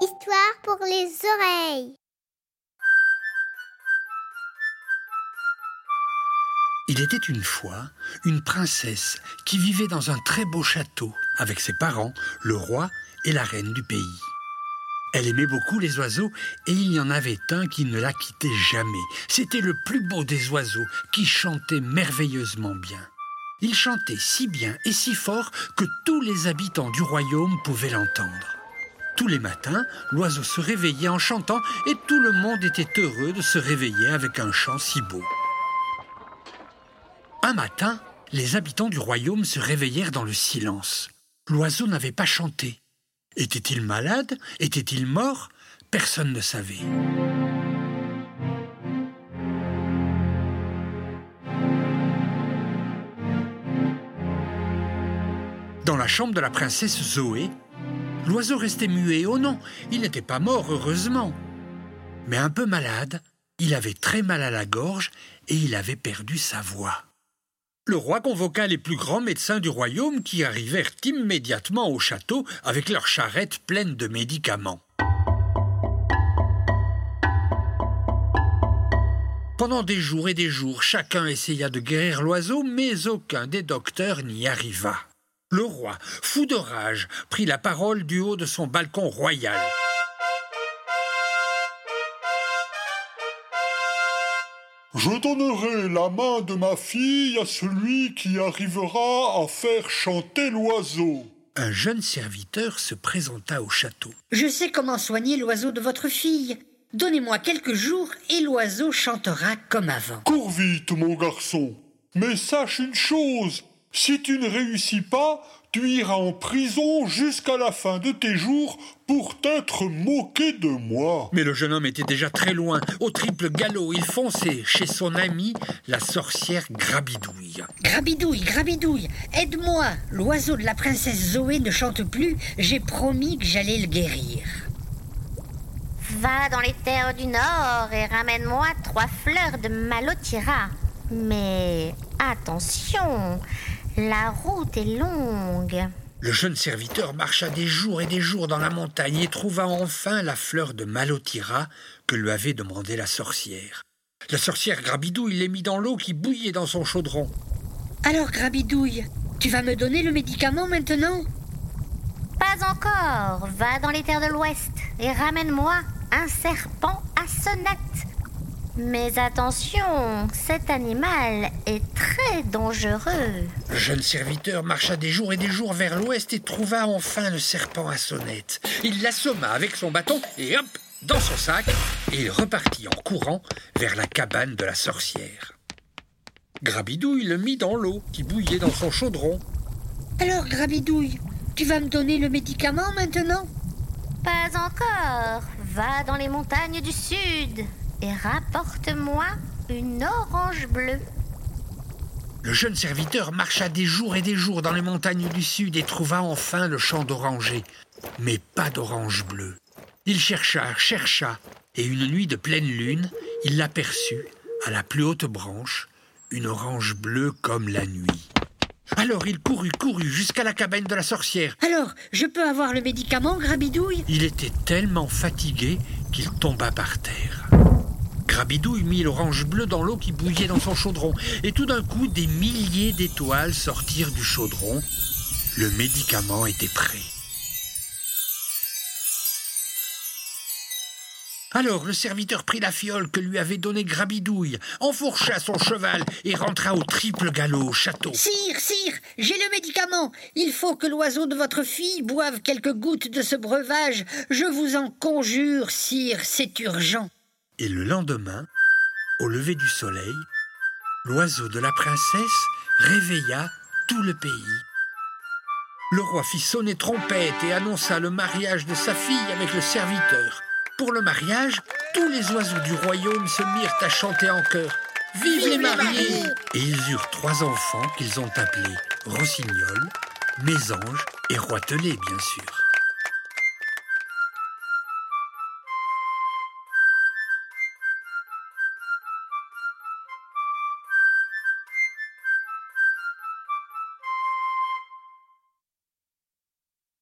Histoire pour les oreilles. Il était une fois une princesse qui vivait dans un très beau château avec ses parents, le roi et la reine du pays. Elle aimait beaucoup les oiseaux et il y en avait un qui ne la quittait jamais. C'était le plus beau des oiseaux qui chantait merveilleusement bien. Il chantait si bien et si fort que tous les habitants du royaume pouvaient l'entendre. Tous les matins, l'oiseau se réveillait en chantant et tout le monde était heureux de se réveiller avec un chant si beau. Un matin, les habitants du royaume se réveillèrent dans le silence. L'oiseau n'avait pas chanté. Était-il malade? Était-il mort? Personne ne savait. Dans la chambre de la princesse Zoé, l'oiseau restait muet. Oh non, il n'était pas mort, heureusement. Mais un peu malade, il avait très mal à la gorge et il avait perdu sa voix. Le roi convoqua les plus grands médecins du royaume qui arrivèrent immédiatement au château avec leurs charrettes pleines de médicaments. Pendant des jours et des jours, chacun essaya de guérir l'oiseau, mais aucun des docteurs n'y arriva. Le roi, fou de rage, prit la parole du haut de son balcon royal. Je donnerai la main de ma fille à celui qui arrivera à faire chanter l'oiseau. Un jeune serviteur se présenta au château. Je sais comment soigner l'oiseau de votre fille. Donnez-moi quelques jours et l'oiseau chantera comme avant. Cours vite, mon garçon. Mais sache une chose, si tu ne réussis pas, tu iras en prison jusqu'à la fin de tes jours pour t'être moqué de moi. Mais le jeune homme était déjà très loin. Au triple galop, il fonçait chez son amie, la sorcière Grabidouille. Grabidouille, Grabidouille, aide-moi. L'oiseau de la princesse Zoé ne chante plus. J'ai promis que j'allais le guérir. Va dans les terres du Nord et ramène-moi trois fleurs de malotira. Mais attention, la route est longue. Le jeune serviteur marcha des jours et des jours dans la montagne et trouva enfin la fleur de Malotira que lui avait demandé la sorcière. La sorcière Grabidouille les mit dans l'eau qui bouillait dans son chaudron. Alors, Grabidouille, tu vas me donner le médicament maintenant? Pas encore. Va dans les terres de l'Ouest et ramène-moi un serpent à sonnette. Mais attention, cet animal est très dangereux. Le jeune serviteur marcha des jours et des jours vers l'ouest et trouva enfin le serpent à sonnette. Il l'assomma avec son bâton et hop, dans son sac, et il repartit en courant vers la cabane de la sorcière. Grabidouille le mit dans l'eau qui bouillait dans son chaudron. Alors, Grabidouille, tu vas me donner le médicament maintenant? Pas encore. Va dans les montagnes du sud et rapporte-moi une orange bleue. Le jeune serviteur marcha des jours et des jours dans les montagnes du sud et trouva enfin le champ d'oranger, mais pas d'orange bleue. Il chercha, chercha, et une nuit de pleine lune, il l'aperçut, à la plus haute branche, une orange bleue comme la nuit. Alors il courut, courut jusqu'à la cabane de la sorcière. Alors, je peux avoir le médicament, Grabidouille? Il était tellement fatigué qu'il tomba par terre. Grabidouille mit l'orange bleue dans l'eau qui bouillait dans son chaudron, et tout d'un coup, des milliers d'étoiles sortirent du chaudron. Le médicament était prêt. Alors le serviteur prit la fiole que lui avait donnée Grabidouille, enfourcha son cheval et rentra au triple galop au château. Sire, sire, j'ai le médicament. Il faut que l'oiseau de votre fille boive quelques gouttes de ce breuvage. Je vous en conjure, sire, c'est urgent. Et le lendemain, au lever du soleil, l'oiseau de la princesse réveilla tout le pays. Le roi fit sonner trompette et annonça le mariage de sa fille avec le serviteur. Pour le mariage, tous les oiseaux du royaume se mirent à chanter en chœur Vive, les mariés Et ils eurent trois enfants qu'ils ont appelés Rossignol, Mésange et Roitelet, bien sûr.